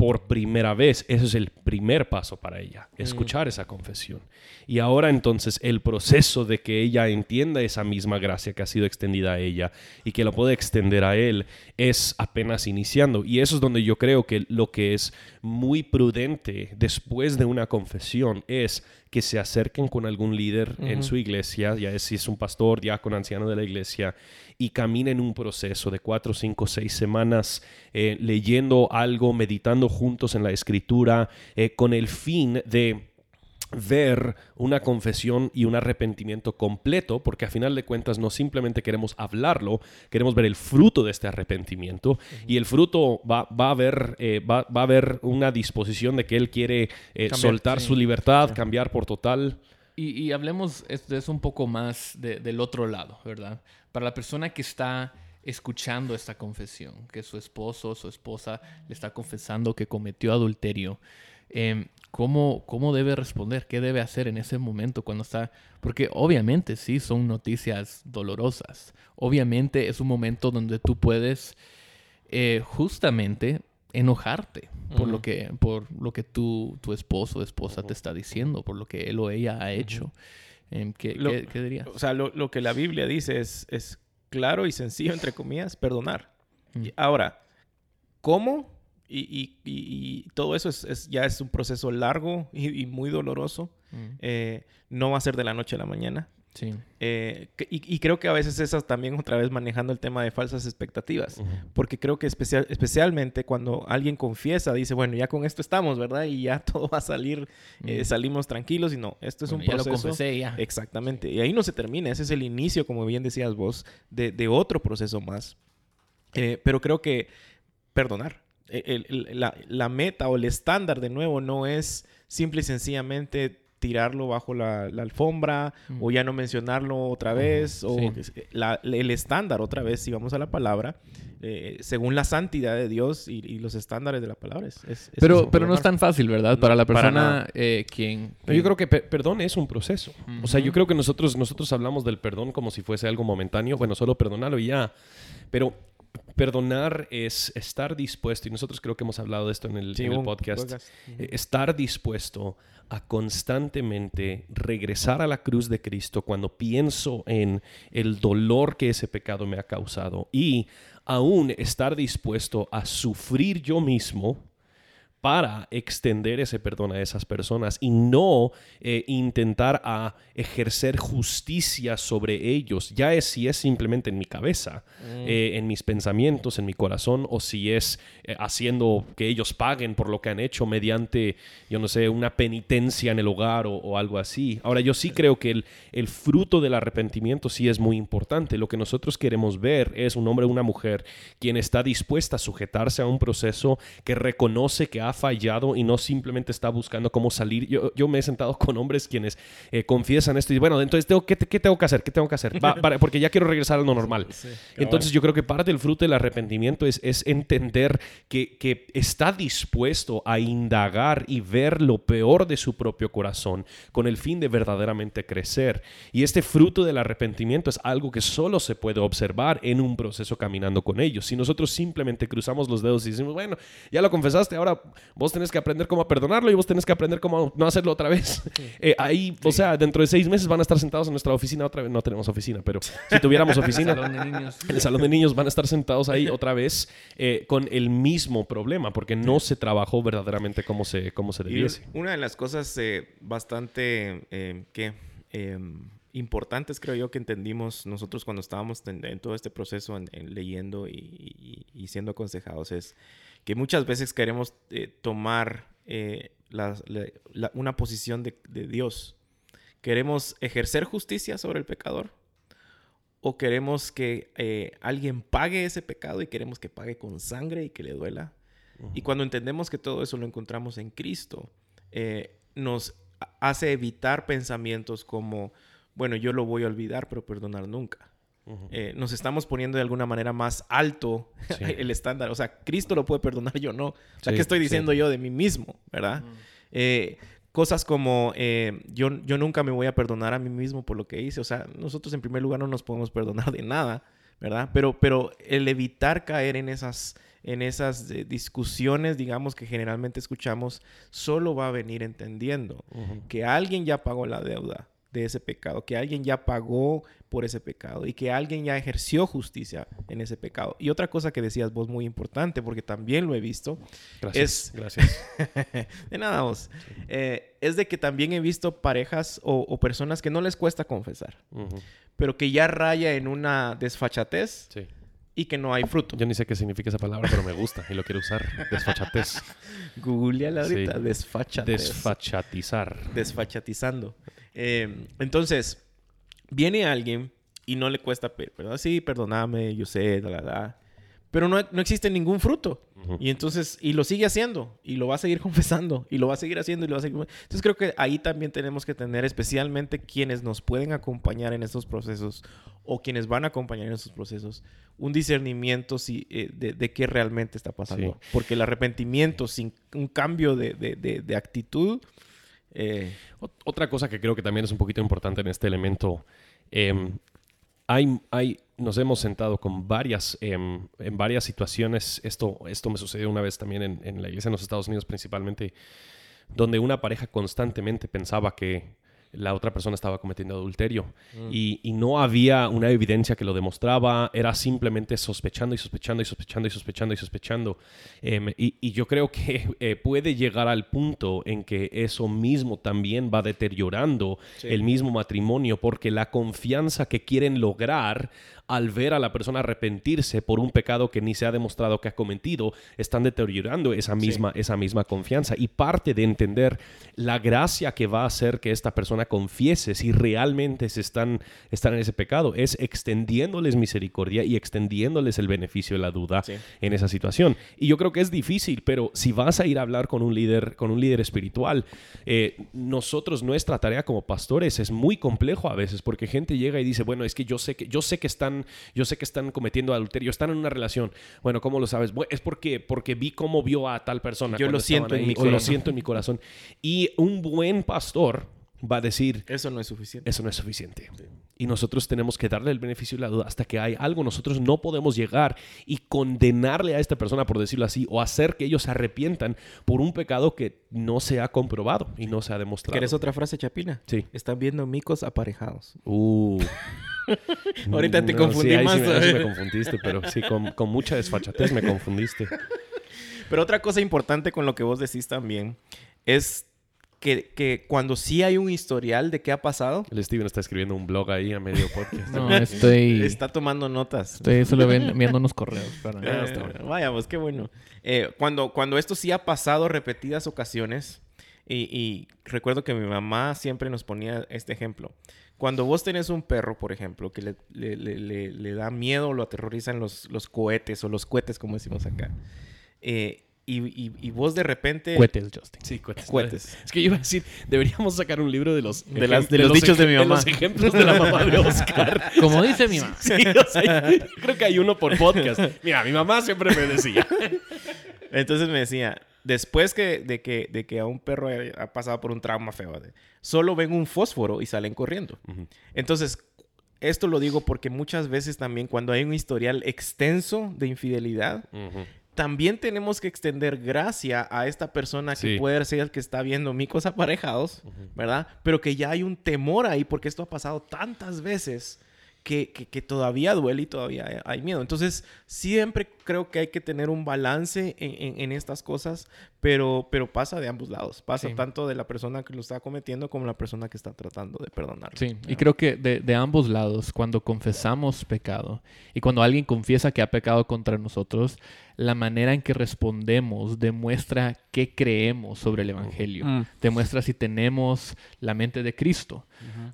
por primera vez, eso es el primer paso para ella, escuchar esa confesión. Y ahora entonces el proceso de que ella entienda esa misma gracia que ha sido extendida a ella y que lo puede extender a él es apenas iniciando. Y eso es donde yo creo que lo que es muy prudente después de una confesión es que se acerquen con algún líder en su iglesia, ya es si es un pastor, diácono, anciano de la iglesia, y caminen un proceso de cuatro, cinco, seis semanas eh, leyendo algo, meditando juntos en la escritura, eh, con el fin de ver una confesión y un arrepentimiento completo, porque a final de cuentas no simplemente queremos hablarlo, queremos ver el fruto de este arrepentimiento y el fruto va, va a haber eh, va, va a haber una disposición de que él quiere eh, Cambiar, soltar sí. su libertad, cambiar por total. Y, hablemos de eso un poco más de- del otro lado, ¿verdad? Para la persona que está escuchando esta confesión, que su esposo o su esposa le está confesando que cometió adulterio, em, ¿cómo, ¿cómo debe responder? ¿Qué debe hacer en ese momento cuando está...? Porque obviamente sí, son noticias dolorosas. Obviamente es un momento donde tú puedes eh, justamente enojarte por lo que por lo que tu, tu esposo o esposa te está diciendo, por lo que él o ella ha hecho. Em, ¿qué, Lo- qué- qué dirías? O sea, lo, lo que la Biblia dice es, es claro y sencillo, entre comillas, perdonar. Mm. Ahora, ¿cómo? Y, y- y- y todo eso es, es- ya es un proceso largo y, y muy doloroso. Mm, Eh, no va a ser de la noche a la mañana. Sí. Eh, y, y creo que a veces eso también otra vez manejando el tema de falsas expectativas. Porque creo que especial, especialmente cuando alguien confiesa, dice, bueno, ya con esto estamos, ¿verdad? Y ya todo va a salir, eh, Mm. salimos tranquilos y no, esto es Bueno, un ya lo proceso. confesé ya. Exactamente. Y ahí no se termina, ese es el inicio, como bien decías vos, de, de otro proceso más. Eh, pero creo que perdonar. Eh, el- el- la, la meta o el estándar, de nuevo, no es simple y sencillamente tirarlo bajo la, la alfombra Mm. o ya no mencionarlo otra vez. O Sí. la- el estándar, otra vez, si vamos a la palabra, eh, según la santidad de Dios y, y los estándares de la palabra. Es, Pero, pero no es tan fácil, ¿verdad? No, para la para persona nada. eh, quien, yo creo que pe- perdón es un proceso. O sea, yo creo que nosotros, nosotros hablamos del perdón como si fuese algo momentáneo. Bueno, solo perdonarlo y ya. Pero perdonar es estar dispuesto, y nosotros creo que hemos hablado de esto en el, Sí, en el un podcast, podcast. eh, estar dispuesto a constantemente regresar a la cruz de Cristo cuando pienso en el dolor que ese pecado me ha causado y aún estar dispuesto a sufrir yo mismo para extender ese perdón a esas personas y no eh, intentar a ejercer justicia sobre ellos, ya es si es simplemente en mi cabeza, eh, en mis pensamientos, en mi corazón, o si es eh, haciendo que ellos paguen por lo que han hecho mediante, yo no sé, una penitencia en el hogar o, o algo así. Ahora, yo sí creo que el, el fruto del arrepentimiento sí es muy importante. Lo que nosotros queremos ver es un hombre o una mujer quien está dispuesta a sujetarse a un proceso que reconoce que ha fallado y no simplemente está buscando cómo salir. Yo, yo me he sentado con hombres quienes eh, confiesan esto y bueno, entonces tengo, ¿qué, qué tengo que hacer? ¿Qué tengo que hacer? Va- para- porque ya quiero regresar a lo normal. Entonces yo creo que parte del fruto del arrepentimiento es, es entender que, que está dispuesto a indagar y ver lo peor de su propio corazón con el fin de verdaderamente crecer. Y este fruto del arrepentimiento es algo que solo se puede observar en un proceso caminando con ellos. Si nosotros simplemente cruzamos los dedos y decimos, bueno, ya lo confesaste, ahora vos tenés que aprender cómo perdonarlo y vos tenés que aprender cómo no hacerlo otra vez. Eh, ahí, o sea, dentro de seis meses van a estar sentados en nuestra oficina otra vez. No tenemos oficina, pero si tuviéramos oficina, Salón de niños. en el salón de niños van a estar sentados ahí otra vez eh, con el mismo problema, porque no se trabajó verdaderamente como se, como se Y debiese. una de las cosas eh, bastante eh, que eh, importantes, creo yo, que entendimos nosotros cuando estábamos en, todo este proceso, en, leyendo y, siendo aconsejados, es que muchas veces queremos eh, tomar eh, una posición de, Dios. Queremos ejercer justicia sobre el pecador o queremos que eh, alguien pague ese pecado y queremos que pague con sangre y que le duela. Y cuando entendemos que todo eso lo encontramos en Cristo, nos hace evitar pensamientos como, bueno, yo lo voy a olvidar, pero perdonar nunca. Eh, nos estamos poniendo de alguna manera más alto el estándar. O sea, Cristo lo puede perdonar, yo no. O sea, ¿qué estoy diciendo yo de mí mismo? ¿Verdad? Eh, cosas como eh, yo, yo nunca me voy a perdonar a mí mismo por lo que hice. O sea, nosotros en primer lugar no nos podemos perdonar de nada, ¿verdad? Pero, pero el evitar caer en esas en esas eh, discusiones, digamos, que generalmente escuchamos, solo va a venir entendiendo que alguien ya pagó la deuda de ese pecado, que alguien ya pagó por ese pecado y que alguien ya ejerció justicia en ese pecado. Y otra cosa que decías vos muy importante, porque también lo he visto, gracias, gracias. de nada vos, eh, es de que también he visto parejas o, personas que no les cuesta confesar, pero que ya raya en una desfachatez. Sí y que no hay fruto. Yo ni sé qué significa esa palabra, pero me gusta y lo quiero usar. Desfachatez. Googleala ahorita. Sí. Desfachatez. Desfachatizar. Desfachatizando. Eh, entonces, viene alguien y no le cuesta, ¿verdad? Sí, perdóname, yo sé, la, la, pero no, no existe ningún fruto. Y entonces, y lo sigue haciendo, y lo va a seguir confesando, y lo va a seguir haciendo, y lo va a seguir... Entonces creo que ahí también tenemos que tener especialmente quienes nos pueden acompañar en estos procesos, o quienes van a acompañar en estos procesos, un discernimiento si, eh, de, qué realmente está pasando. Porque el arrepentimiento sin un cambio de, de actitud... Eh, otra cosa que creo que también es un poquito importante en este elemento, em, hay, nos hemos sentado con varias, em, en varias situaciones. Esto, esto me sucedió una vez también en, en, la iglesia en los Estados Unidos principalmente, donde una pareja constantemente pensaba que la otra persona estaba cometiendo adulterio mm. y, no había una evidencia que lo demostraba, era simplemente sospechando y sospechando y sospechando y sospechando y sospechando. Em, y, yo creo que eh, puede llegar al punto en que eso mismo también va deteriorando el mismo matrimonio porque la confianza que quieren lograr al ver a la persona arrepentirse por un pecado que ni se ha demostrado que ha cometido, están deteriorando esa misma, esa misma confianza. Y parte de entender la gracia que va a hacer que esta persona confiese si realmente se están, están en ese pecado es extendiéndoles misericordia y extendiéndoles el beneficio de la duda en esa situación. Y yo creo que es difícil, pero si vas a ir a hablar con un líder, con un líder espiritual, eh, nosotros, nuestra tarea como pastores es muy complejo a veces porque gente llega y dice, bueno, es que yo sé que, yo sé que están yo sé que están cometiendo adulterio, están en una relación. Bueno, ¿cómo lo sabes? es porque, porque vi cómo vio a tal persona. Yo lo siento en mi corazón. lo siento en mi corazón. Y un buen pastor va a decir... Eso no es suficiente. Eso no es suficiente. Y nosotros tenemos que darle el beneficio de la duda hasta que hay algo. Nosotros no podemos llegar y condenarle a esta persona, por decirlo así, o hacer que ellos se arrepientan por un pecado que no se ha comprobado y no se ha demostrado. ¿Quieres otra frase, Chapina? Sí. Están viendo micos aparejados. Uh. Ahorita te confundí más. Sí, me, confundiste, pero sí, con, con mucha desfachatez me confundiste. Pero otra cosa importante con lo que vos decís también es que, que, cuando sí hay un historial de qué ha pasado. El Steven está escribiendo un blog ahí a medio podcast. no, estoy. Está tomando notas. Estoy solo viendo unos correos. Para... Eh, vaya, pues qué bueno. Eh, cuando, cuando esto sí ha pasado repetidas ocasiones, y, y, recuerdo que mi mamá siempre nos ponía este ejemplo. Cuando vos tenés un perro, por ejemplo, que le, le, le, le da miedo, lo aterrorizan los, los cohetes o los cohetes, como decimos acá. Eh, y, vos de repente... Cuetes, Justin. Sí, cuetes. Cuetes. Es que yo iba a decir, deberíamos sacar un libro de los... De, las, de, los, dichos de mi mamá. De los ejemplos de la mamá de Oscar. Como dice mi mamá. Sí, o sea, creo que hay uno por podcast. Mira, mi mamá siempre me decía. Entonces me decía, después que, de, que, de que a un perro ha pasado por un trauma feo, solo ven un fósforo y salen corriendo. Entonces, esto lo digo porque muchas veces también cuando hay un historial extenso de infidelidad, también tenemos que extender gracia a esta persona que puede ser el que está viendo micos aparejados, ¿verdad? Pero que ya hay un temor ahí porque esto ha pasado tantas veces que, que, todavía duele y todavía hay, miedo. Entonces, siempre creo que hay que tener un balance en, en, estas cosas, pero, pero pasa de ambos lados. Pasa tanto de la persona que lo está cometiendo como la persona que está tratando de perdonar. Sí, y creo que de, de, ambos lados, cuando confesamos pecado y cuando alguien confiesa que ha pecado contra nosotros, la manera en que respondemos demuestra qué creemos sobre el Evangelio, mm. demuestra si tenemos la mente de Cristo.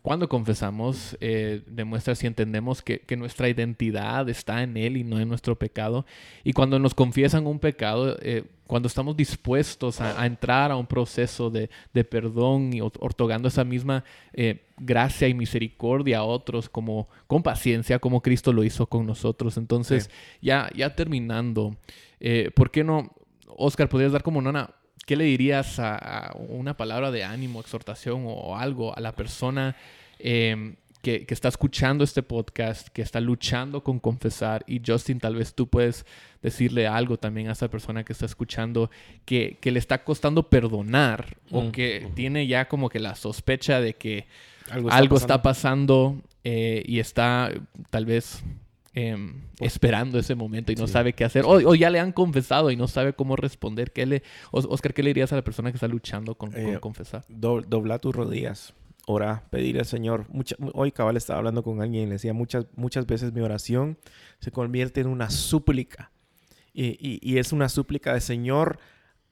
Cuando confesamos, eh, demuestra si entendemos que, nuestra identidad está en Él y no en nuestro pecado. Y cuando nos confiesan un pecado, eh, cuando estamos dispuestos a, entrar a un proceso de, perdón y otorgando esa misma eh, gracia y misericordia a otros como con paciencia, como Cristo lo hizo con nosotros. Entonces, ya, ya terminando, eh, ¿por qué no, Oscar, podrías dar como nona, qué le dirías a, una palabra de ánimo, exhortación o, algo a la persona? Eh, que, está escuchando este podcast, que está luchando con confesar. Y Justin, tal vez tú puedes decirle algo también a esa persona que está escuchando que, le está costando perdonar o mm. que tiene ya como que la sospecha de que algo está pasando, eh, y está tal vez em, esperando ese momento y no sabe qué hacer. O, ya le han confesado y no sabe cómo responder. ¿Qué le, Oscar, ¿qué le dirías a la persona que está luchando con, eh, confesar? dobla tus rodillas orar, pedir al Señor. hoy cabal estaba hablando con alguien y le decía, muchas, muchas veces mi oración se convierte en una súplica. Y, es una súplica de Señor,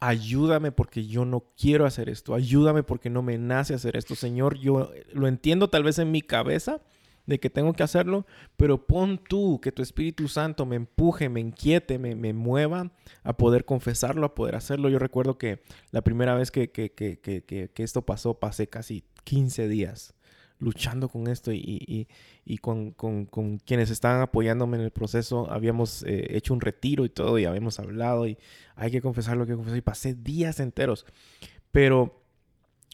ayúdame porque yo no quiero hacer esto, ayúdame porque no me nace hacer esto. Señor, yo lo entiendo tal vez en mi cabeza de que tengo que hacerlo, pero pon tú que tu Espíritu Santo me empuje, me inquiete, me, me mueva a poder confesarlo, a poder hacerlo. Yo recuerdo que la primera vez que, que, que, que esto pasó, pasé casi 15 días luchando con esto y, con, quienes estaban apoyándome en el proceso. Habíamos eh, hecho un retiro y todo y habíamos hablado y hay que confesar lo que confesó y pasé días enteros. Pero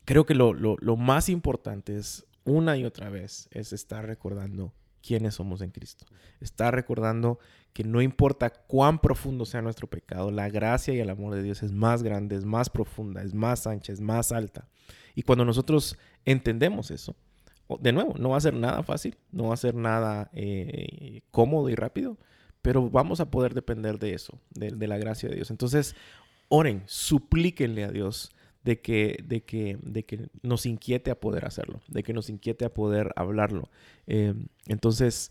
creo que lo, lo, más importante es una y otra vez es estar recordando quiénes somos en Cristo. Estar recordando que no importa cuán profundo sea nuestro pecado, la gracia y el amor de Dios es más grande, es más profunda, es más ancha, es más alta. Y cuando nosotros entendemos eso, de nuevo, no va a ser nada fácil, no va a ser nada eh, cómodo y rápido, pero vamos a poder depender de eso, de, la gracia de Dios. Entonces, oren, suplíquenle a Dios de que, de que, de que nos inquiete a poder hacerlo, de que nos inquiete a poder hablarlo. Eh, entonces,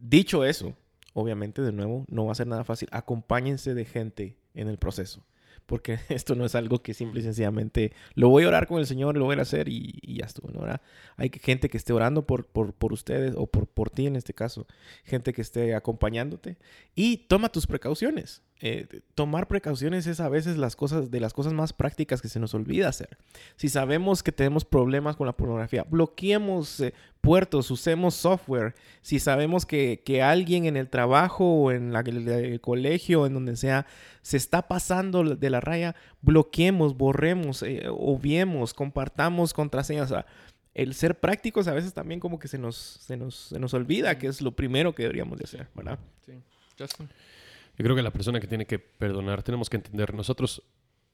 dicho eso, obviamente, de nuevo, no va a ser nada fácil. Acompáñense de gente en el proceso porque esto no es algo que simple y sencillamente lo voy a orar con el Señor, lo voy a hacer y, ya estuvo. ¿no? Hay gente que esté orando por, por, por ustedes o por, por ti en este caso, gente que esté acompañándote y toma tus precauciones. Eh, tomar precauciones es a veces las cosas de las cosas más prácticas que se nos olvida hacer. Si sabemos que tenemos problemas con la pornografía, bloqueemos eh, puertos, usemos software. Si sabemos que, que, alguien en el trabajo o en la, el, colegio, en donde sea, se está pasando de la raya, bloqueemos, borremos, eh, obviemos, compartamos contraseñas. el ser prácticos a veces también como que se nos, se nos, se nos olvida que es lo primero que deberíamos de hacer, ¿verdad? Sí. Justin. Yo creo que la persona que tiene que perdonar, tenemos que entender, nosotros,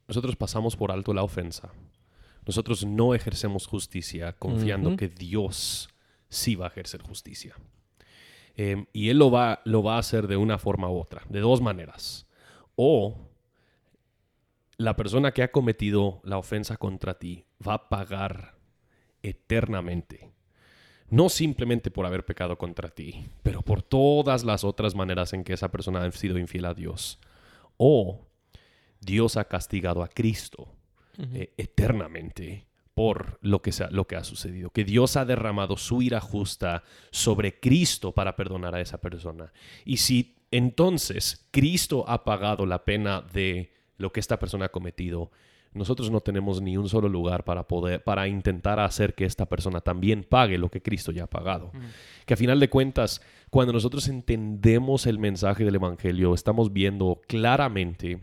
nosotros pasamos por alto la ofensa. Nosotros no ejercemos justicia confiando que Dios sí va a ejercer justicia. Em, y Él lo va, lo va a hacer de una forma u otra, de dos maneras. O la persona que ha cometido la ofensa contra ti va a pagar eternamente no simplemente por haber pecado contra ti, pero por todas las otras maneras en que esa persona ha sido infiel a Dios. O Dios ha castigado a Cristo eh, eternamente por lo que, sea, lo que ha sucedido. Que Dios ha derramado su ira justa sobre Cristo para perdonar a esa persona. Y si entonces Cristo ha pagado la pena de lo que esta persona ha cometido, nosotros no tenemos ni un solo lugar para poder, para intentar hacer que esta persona también pague lo que Cristo ya ha pagado. Que a final de cuentas, cuando nosotros entendemos el mensaje del Evangelio, estamos viendo claramente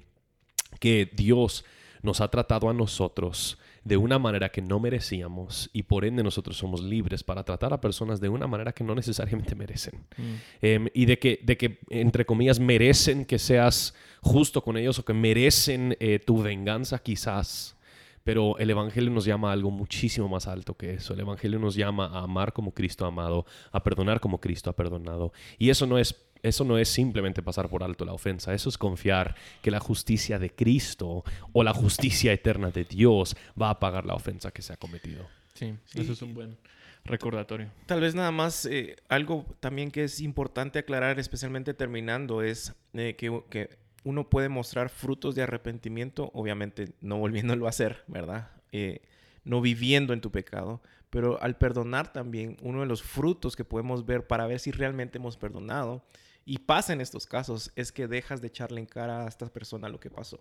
que Dios nos ha tratado a nosotros de una manera que no merecíamos y por ende nosotros somos libres para tratar a personas de una manera que no necesariamente merecen. Mm. Em, y de que, de que, entre comillas, merecen que seas justo con ellos o que merecen eh, tu venganza quizás, Pero el Evangelio nos llama a algo muchísimo más alto que eso. El Evangelio nos llama a amar como Cristo ha amado, a perdonar como Cristo ha perdonado. Y eso no es eso no es simplemente pasar por alto la ofensa, eso es confiar que la justicia de Cristo o la justicia eterna de Dios va a pagar la ofensa que se ha cometido. Sí, eso es un buen recordatorio. Tal vez nada más eh, algo también que es importante aclarar, especialmente terminando, es eh, que, que, uno puede mostrar frutos de arrepentimiento, obviamente no volviéndolo a hacer, ¿verdad? Eh, no viviendo en tu pecado, pero al perdonar también, uno de los frutos que podemos ver para ver si realmente hemos perdonado, y pasa en estos casos, es que dejas de echarle en cara a esta persona lo que pasó.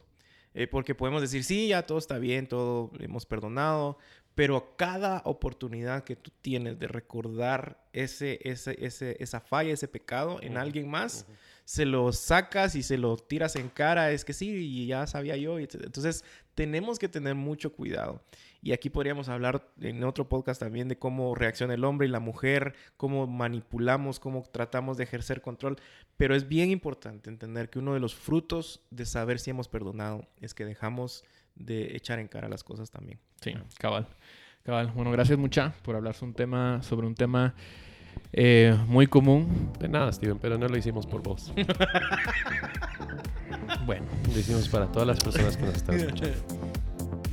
porque podemos decir, sí, ya todo está bien, todo hemos perdonado, pero cada oportunidad que tú tienes de recordar ese, ese, ese, esa falla, ese pecado en alguien más, se lo sacas y se lo tiras en cara, es que sí, y ya sabía yo. Entonces, tenemos que tener mucho cuidado. Y aquí podríamos hablar en otro podcast también de cómo reacciona el hombre y la mujer, cómo manipulamos, cómo tratamos de ejercer control. Pero es bien importante entender que uno de los frutos de saber si hemos perdonado es que dejamos de echar en cara las cosas también. Sí, cabal. Cabal. Bueno, gracias mucha por hablar sobre un tema, sobre un tema eh, muy común. De nada, Steven, pero no lo hicimos por vos. bueno. Lo hicimos para todas las personas que nos están escuchando.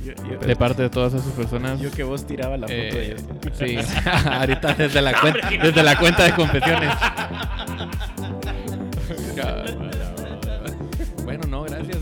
De parte de todas esas personas. Yo que vos tiraba la foto de esto. Sí, ahorita desde la, cuenta, desde la cuenta de confesiones. bueno, no, gracias.